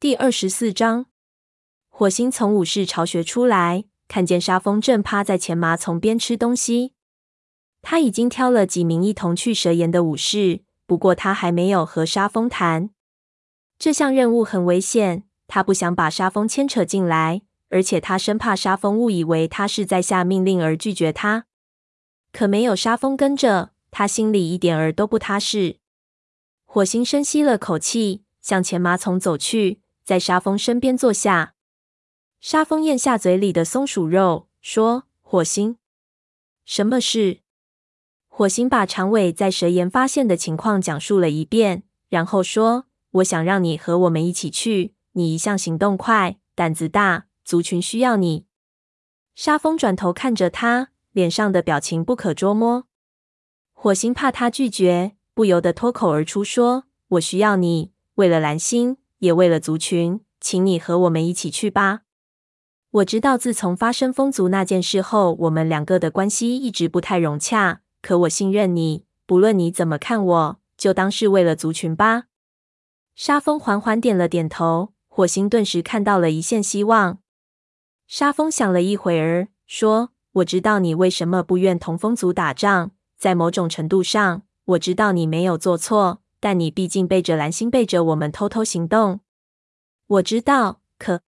第二十四章，火星从武士巢穴出来，看见沙风正趴在前麻丛边吃东西。他已经挑了几名一同去蛇岩的武士，不过他还没有和沙风谈。这项任务很危险，他不想把沙风牵扯进来，而且他生怕沙风误以为他是在下命令而拒绝他。可没有沙风跟着，他心里一点儿都不踏实。火星深吸了口气，向前麻丛走去，在沙蜂身边坐下。沙蜂咽下嘴里的松鼠肉，说：“火星，什么事？”火星把长尾在蛇岩发现的情况讲述了一遍，然后说：“我想让你和我们一起去。你一向行动快，胆子大，族群需要你。”沙蜂转头看着他，脸上的表情不可捉摸。火星怕他拒绝。不由得脱口而出说：“我需要你，为了蓝星，也为了族群，请你和我们一起去吧。我知道，自从发生风族那件事后，我们两个的关系一直不太融洽。可我信任你，不论你怎么看我，就当是为了族群吧。”沙蜂缓缓点了点头，火星顿时看到了一线希望。沙蜂想了一会儿，说：“我知道你为什么不愿同风族打仗，在某种程度上。”我知道你没有做错，但你毕竟背着蓝星，背着我们偷偷行动。我知道，可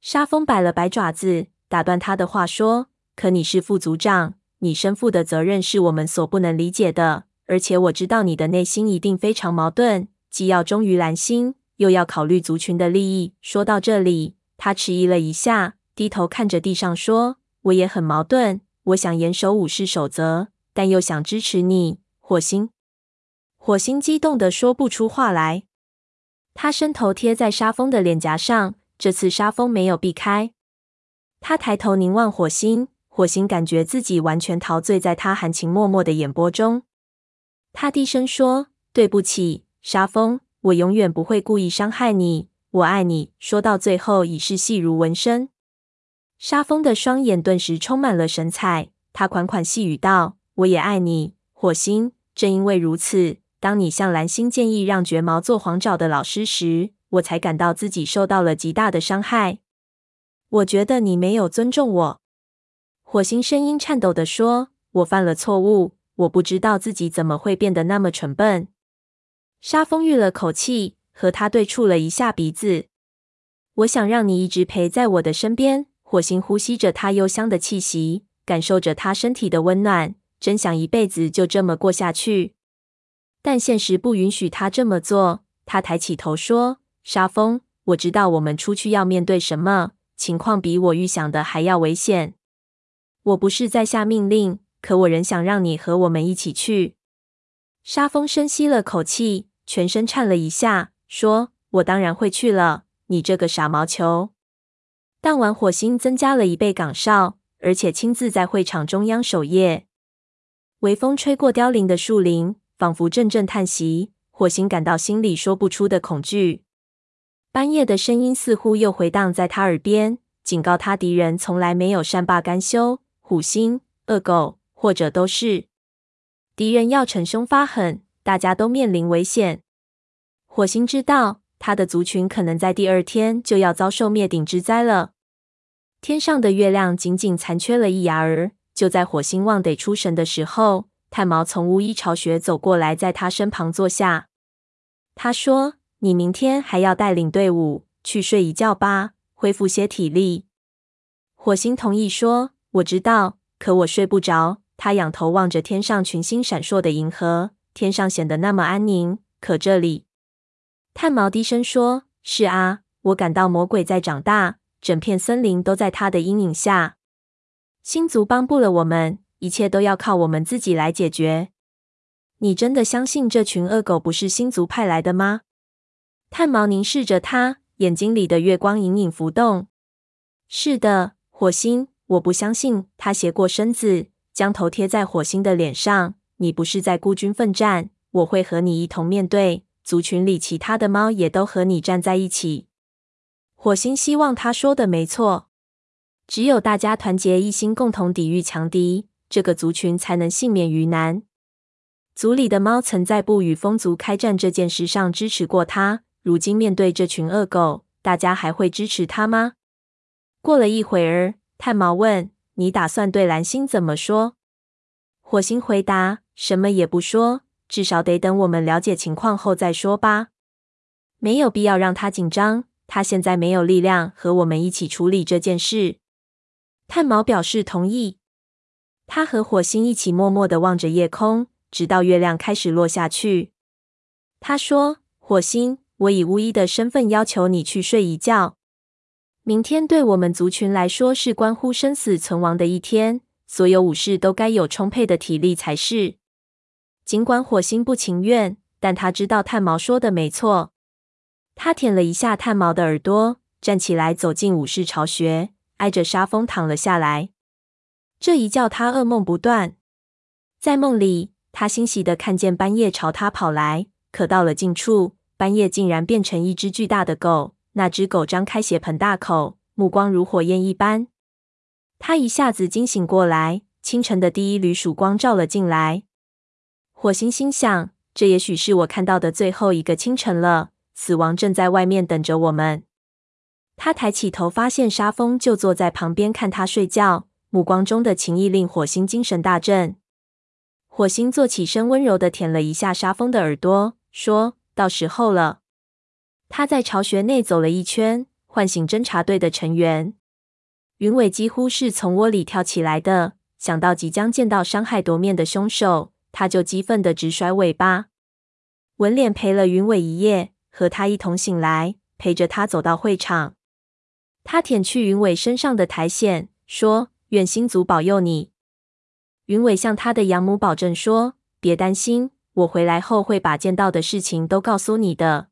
沙风摆了摆爪子，打断他的话说：“可你是副族长，你身负的责任是我们所不能理解的。而且我知道你的内心一定非常矛盾，既要忠于蓝星，又要考虑族群的利益。”说到这里，他迟疑了一下，低头看着地上说：“我也很矛盾，我想严守武士守则，但又想支持你。”火星，火星激动的说不出话来。他伸头贴在沙峰的脸颊上，这次沙峰没有避开。他抬头凝望火星，火星感觉自己完全陶醉在他含情脉脉的眼波中。他低声说：“对不起，沙峰，我永远不会故意伤害你。我爱你。”说到最后，已是细如蚊声。沙峰的双眼顿时充满了神采，他款款细语道：“我也爱你，火星。”正因为如此，当你向蓝星建议让绝毛做黄爪的老师时，我才感到自己受到了极大的伤害。我觉得你没有尊重我。火星声音颤抖地说：“我犯了错误，我不知道自己怎么会变得那么蠢笨。”沙蜂吁了口气，和他对触了一下鼻子。我想让你一直陪在我的身边。火星呼吸着他幽香的气息，感受着他身体的温暖。真想一辈子就这么过下去，但现实不允许他这么做。他抬起头说：“沙峰，我知道我们出去要面对什么，情况比我预想的还要危险。我不是在下命令，可我仍想让你和我们一起去。”沙峰深吸了口气，全身颤了一下，说：“我当然会去了，你这个傻毛球。”当晚，火星增加了一倍岗哨，而且亲自在会场中央守夜。微风吹过凋零的树林，仿佛阵阵叹息。火星感到心里说不出的恐惧。半夜的声音似乎又回荡在他耳边，警告他敌人从来没有善罢甘休。虎星、恶狗，或者都是敌人要逞凶发狠，大家都面临危险。火星知道，他的族群可能在第二天就要遭受灭顶之灾了。天上的月亮仅仅残缺了一牙儿。就在火星望得出神的时候，炭毛从巫医巢穴走过来，在他身旁坐下。他说：“你明天还要带领队伍去睡一觉吧，恢复些体力。”火星同意说：“我知道，可我睡不着。”他仰头望着天上群星闪烁的银河，天上显得那么安宁，可这里……炭毛低声说：“是啊，我感到魔鬼在长大，整片森林都在他的阴影下。”星族帮不了我们，一切都要靠我们自己来解决。你真的相信这群恶狗不是星族派来的吗？炭毛凝视着他，眼睛里的月光隐隐浮动。是的，火星，我不相信。他斜过身子，将头贴在火星的脸上。你不是在孤军奋战，我会和你一同面对。族群里其他的猫也都和你站在一起。火星希望他说的没错。只有大家团结一心，共同抵御强敌，这个族群才能幸免于难。族里的猫曾在不与风族开战这件事上支持过他，如今面对这群恶狗，大家还会支持他吗？过了一会儿，炭毛问：“你打算对蓝星怎么说？”火星回答：“什么也不说，至少得等我们了解情况后再说吧。没有必要让他紧张，他现在没有力量和我们一起处理这件事。”炭毛表示同意。他和火星一起默默的望着夜空，直到月亮开始落下去。他说：“火星，我以巫医的身份要求你去睡一觉。明天对我们族群来说是关乎生死存亡的一天，所有武士都该有充沛的体力才是。”尽管火星不情愿，但他知道炭毛说的没错。他舔了一下炭毛的耳朵，站起来走进武士巢穴，挨着沙峰躺了下来。这一觉，他噩梦不断。在梦里，他欣喜的看见半夜朝他跑来，可到了近处，半夜竟然变成一只巨大的狗。那只狗张开血盆大口，目光如火焰一般。他一下子惊醒过来，清晨的第一缕曙光照了进来。火星心想：这也许是我看到的最后一个清晨了。死亡正在外面等着我们。他抬起头，发现沙风就坐在旁边看他睡觉。目光中的情意令火星精神大振。火星坐起身，温柔的舔了一下沙蜂的耳朵，说：“到时候了。”他在巢穴内走了一圈，唤醒侦察队的成员。云尾几乎是从窝里跳起来的，想到即将见到伤害夺面的凶手，他就激愤的直甩尾巴。纹脸陪了云尾一夜，和他一同醒来，陪着他走到会场。他舔去云尾身上的苔藓，说。愿星族保佑你。云伟向他的养母保证说：“别担心，我回来后会把见到的事情都告诉你的。”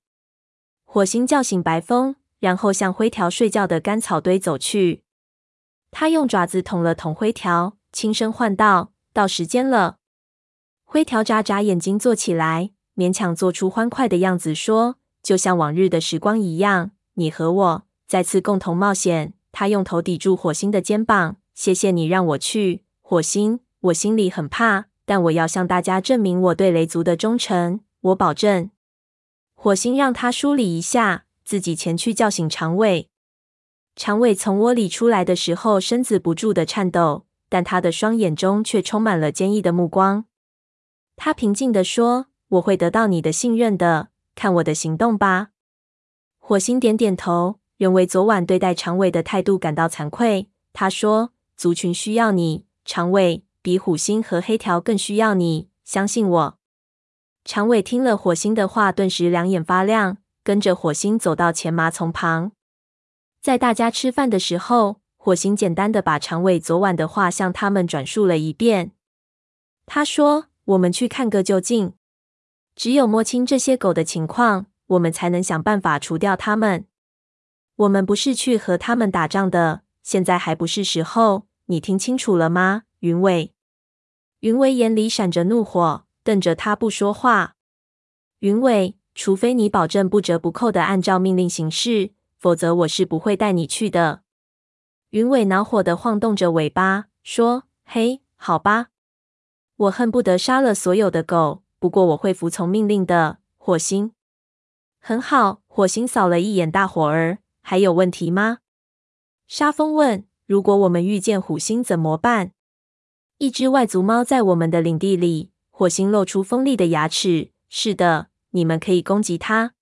火星叫醒白风，然后向灰条睡觉的干草堆走去。他用爪子捅了捅灰条，轻声唤道：“到时间了。”灰条眨眨眼睛坐起来，勉强做出欢快的样子，说：“就像往日的时光一样，你和我再次共同冒险。”他用头抵住火星的肩膀。谢谢你让我去，火星。我心里很怕，但我要向大家证明我对雷族的忠诚。我保证。火星让他梳理一下，自己前去叫醒长尾。长尾从窝里出来的时候，身子不住的颤抖，但他的双眼中却充满了坚毅的目光。他平静地说：“我会得到你的信任的，看我的行动吧。”火星点点头，仍为昨晚对待长尾的态度感到惭愧。他说。族群需要你，长尾比虎星和黑条更需要你。相信我。长尾听了火星的话，顿时两眼发亮，跟着火星走到前麻丛旁。在大家吃饭的时候，火星简单的把长尾昨晚的话向他们转述了一遍。他说：“我们去看个究竟。只有摸清这些狗的情况，我们才能想办法除掉它们。我们不是去和他们打仗的。”现在还不是时候，你听清楚了吗，云尾？云尾眼里闪着怒火，瞪着他不说话。云尾，除非你保证不折不扣的按照命令行事，否则我是不会带你去的。云尾恼火的晃动着尾巴，说：“嘿，好吧，我恨不得杀了所有的狗，不过我会服从命令的。”火星，很好。火星扫了一眼大伙儿，还有问题吗？沙风问：“如果我们遇见虎星怎么办？”一只外族猫在我们的领地里。火星露出锋利的牙齿。“是的，你们可以攻击它。”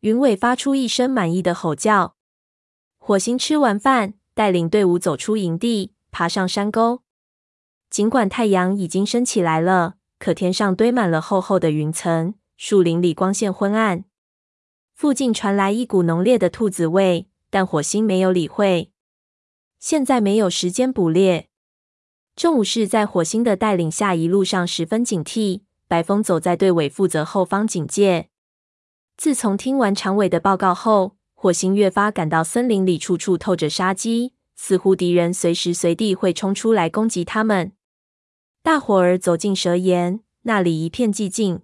云尾发出一声满意的吼叫。火星吃完饭，带领队伍走出营地，爬上山沟。尽管太阳已经升起来了，可天上堆满了厚厚的云层，树林里光线昏暗。附近传来一股浓烈的兔子味。但火星没有理会。现在没有时间捕猎。众武士在火星的带领下，一路上十分警惕。白风走在队尾负责后方警戒。自从听完长尾的报告后，火星越发感到森林里处处透着杀机，似乎敌人随时随地会冲出来攻击他们。大伙儿走进蛇岩，那里一片寂静。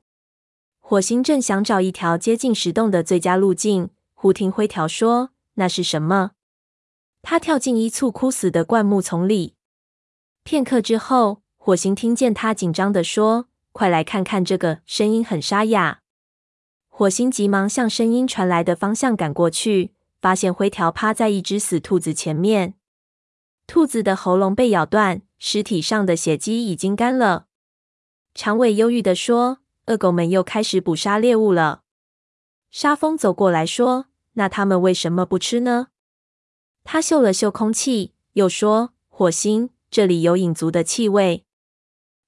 火星正想找一条接近石洞的最佳路径，忽听灰条说。那是什么？他跳进一簇枯死的灌木丛里。片刻之后，火星听见他紧张地说：“快来看看这个！”声音很沙哑。火星急忙向声音传来的方向赶过去，发现灰条趴在一只死兔子前面，兔子的喉咙被咬断，尸体上的血迹已经干了。长尾忧郁地说：“恶狗们又开始捕杀猎物了。”沙风走过来说：“那他们为什么不吃呢？”他嗅了嗅空气，又说：“火星，这里有影族的气味。”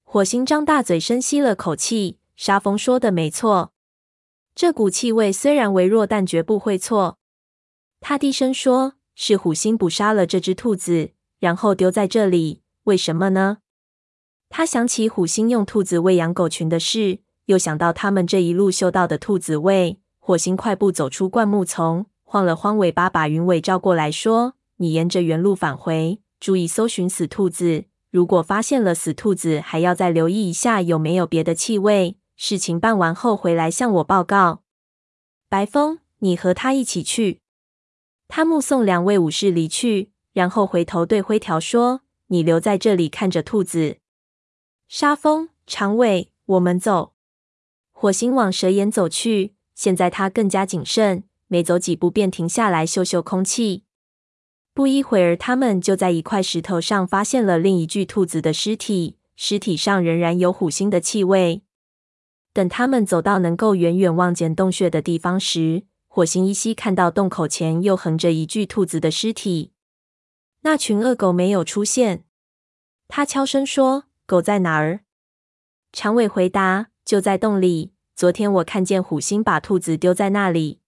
火星张大嘴深吸了口气。沙风说的没错，这股气味虽然微弱，但绝不会错。他低声说：“是虎星捕杀了这只兔子，然后丢在这里。为什么呢？”他想起虎星用兔子喂养狗群的事，又想到他们这一路嗅到的兔子味。火星快步走出灌木丛，晃了晃尾巴，把云尾招过来说：“你沿着原路返回，注意搜寻死兔子。如果发现了死兔子，还要再留意一下有没有别的气味。事情办完后回来向我报告。”白风，你和他一起去。他目送两位武士离去，然后回头对灰条说：“你留在这里看着兔子。”沙风、长尾，我们走。火星往蛇岩走去，现在他更加谨慎，每走几步便停下来嗅嗅空气。不一会儿，他们就在一块石头上发现了另一具兔子的尸体，尸体上仍然有虎星的气味。等他们走到能够远远望见洞穴的地方时，火星依稀看到洞口前又横着一具兔子的尸体，那群恶狗没有出现。他悄声说：“狗在哪儿？”长尾回答：“就在洞里。昨天我看见虎星把兔子丢在那里。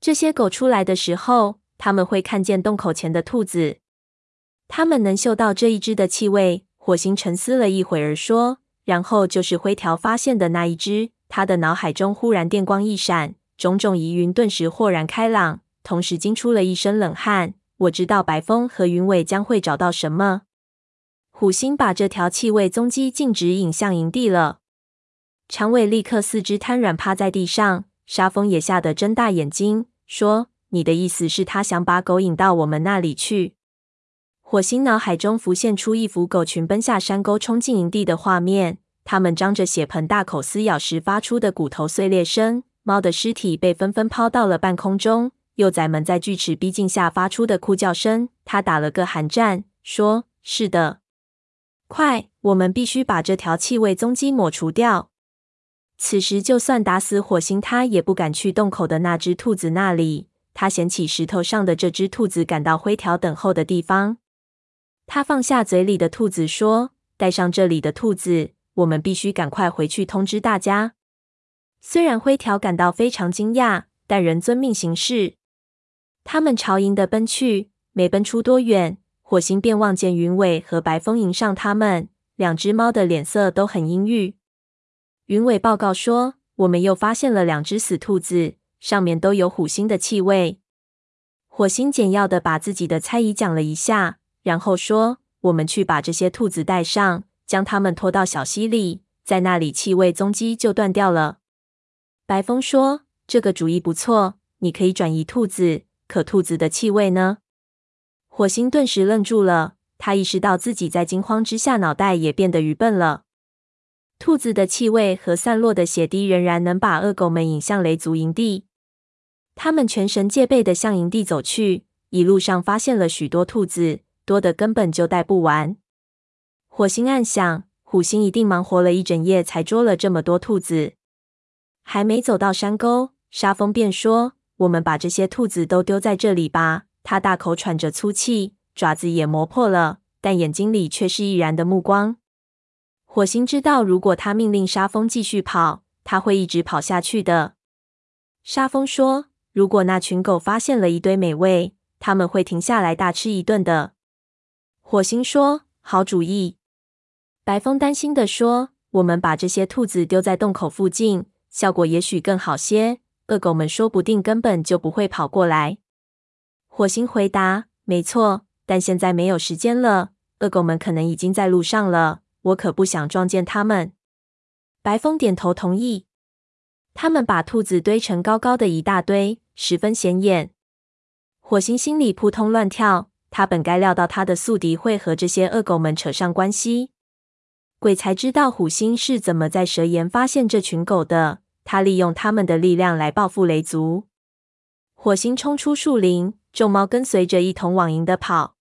这些狗出来的时候，他们会看见洞口前的兔子，他们能嗅到这一只的气味。”火星沉思了一会儿说：“然后就是灰条发现的那一只。”他的脑海中忽然电光一闪。种种疑云顿时豁然开朗，同时惊出了一身冷汗。我知道白风和云尾将会找到什么。虎星把这条气味踪迹径直引向营地了。长尾立刻四肢瘫软趴在地上，沙风也吓得睁大眼睛，说：“你的意思是，他想把狗引到我们那里去？”火星脑海中浮现出一幅狗群奔下山沟、冲进营地的画面，它们张着血盆大口撕咬时发出的骨头碎裂声。猫的尸体被纷纷抛到了半空中，幼崽们在锯齿逼近下发出的哭叫声。他打了个寒战，说：“是的，快，我们必须把这条气味踪迹抹除掉。”此时，就算打死火星，他也不敢去洞口的那只兔子那里。他捡起石头上的这只兔子，赶到灰条等候的地方。他放下嘴里的兔子，说：“带上这里的兔子，我们必须赶快回去通知大家。”虽然灰条感到非常惊讶，但仍遵命行事。他们朝营地奔去，没奔出多远，火星便望见云尾和白风迎上他们。两只猫的脸色都很阴郁。云伟报告说：“我们又发现了两只死兔子，上面都有虎星的气味。”火星简要的把自己的猜疑讲了一下，然后说：“我们去把这些兔子带上，将它们拖到小溪里，在那里气味踪迹就断掉了。”白风说：“这个主意不错，你可以转移兔子。可兔子的气味呢？”火星顿时愣住了，他意识到自己在惊慌之下脑袋也变得愚笨了。兔子的气味和散落的血滴仍然能把恶狗们引向雷族营地。他们全神戒备地向营地走去，一路上发现了许多兔子，多得根本就带不完。火星暗想：虎星一定忙活了一整夜才捉了这么多兔子。还没走到山沟，沙风便说：“我们把这些兔子都丢在这里吧。”他大口喘着粗气，爪子也磨破了，但眼睛里却是毅然的目光。火星知道，如果他命令沙风继续跑，他会一直跑下去的。沙风说：“如果那群狗发现了一堆美味，他们会停下来大吃一顿的。”火星说：“好主意。”白风担心地说：“我们把这些兔子丢在洞口附近。”效果也许更好些，恶狗们说不定根本就不会跑过来。火星回答：“没错，但现在没有时间了，恶狗们可能已经在路上了，我可不想撞见他们。”白风点头同意。他们把兔子堆成高高的一大堆，十分显眼。火星心里扑通乱跳，他本该料到他的宿敌会和这些恶狗们扯上关系，鬼才知道虎星是怎么在蛇岩发现这群狗的。他利用他们的力量来报复雷族。火星冲出树林，众猫跟随着一同往营的跑。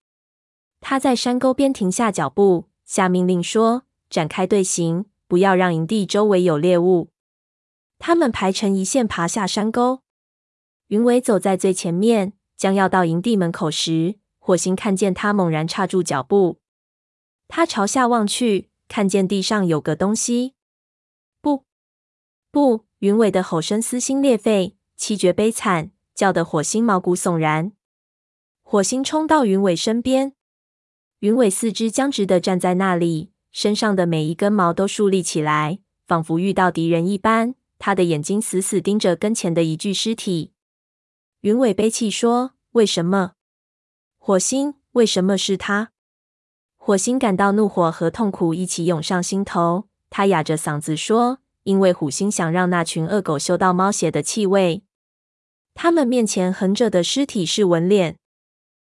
他在山沟边停下脚步，下命令说：“展开队形，不要让营地周围有猎物。”他们排成一线，爬下山沟。云伟走在最前面，将要到营地门口时，火星看见他，猛然刹住脚步。他朝下望去，看见地上有个东西。不，不！云伟的吼声撕心裂肺，气绝悲惨，叫得火星毛骨悚然。火星冲到云伟身边。云尾四肢僵直地站在那里，身上的每一根毛都竖立起来，仿佛遇到敌人一般。他的眼睛死死盯着跟前的一具尸体。云尾悲泣说：“为什么？火星，为什么是他？”火星感到怒火和痛苦一起涌上心头，他哑着嗓子说：“因为虎星想让那群恶狗嗅到猫血的气味。他们面前横着的尸体是纹脸。”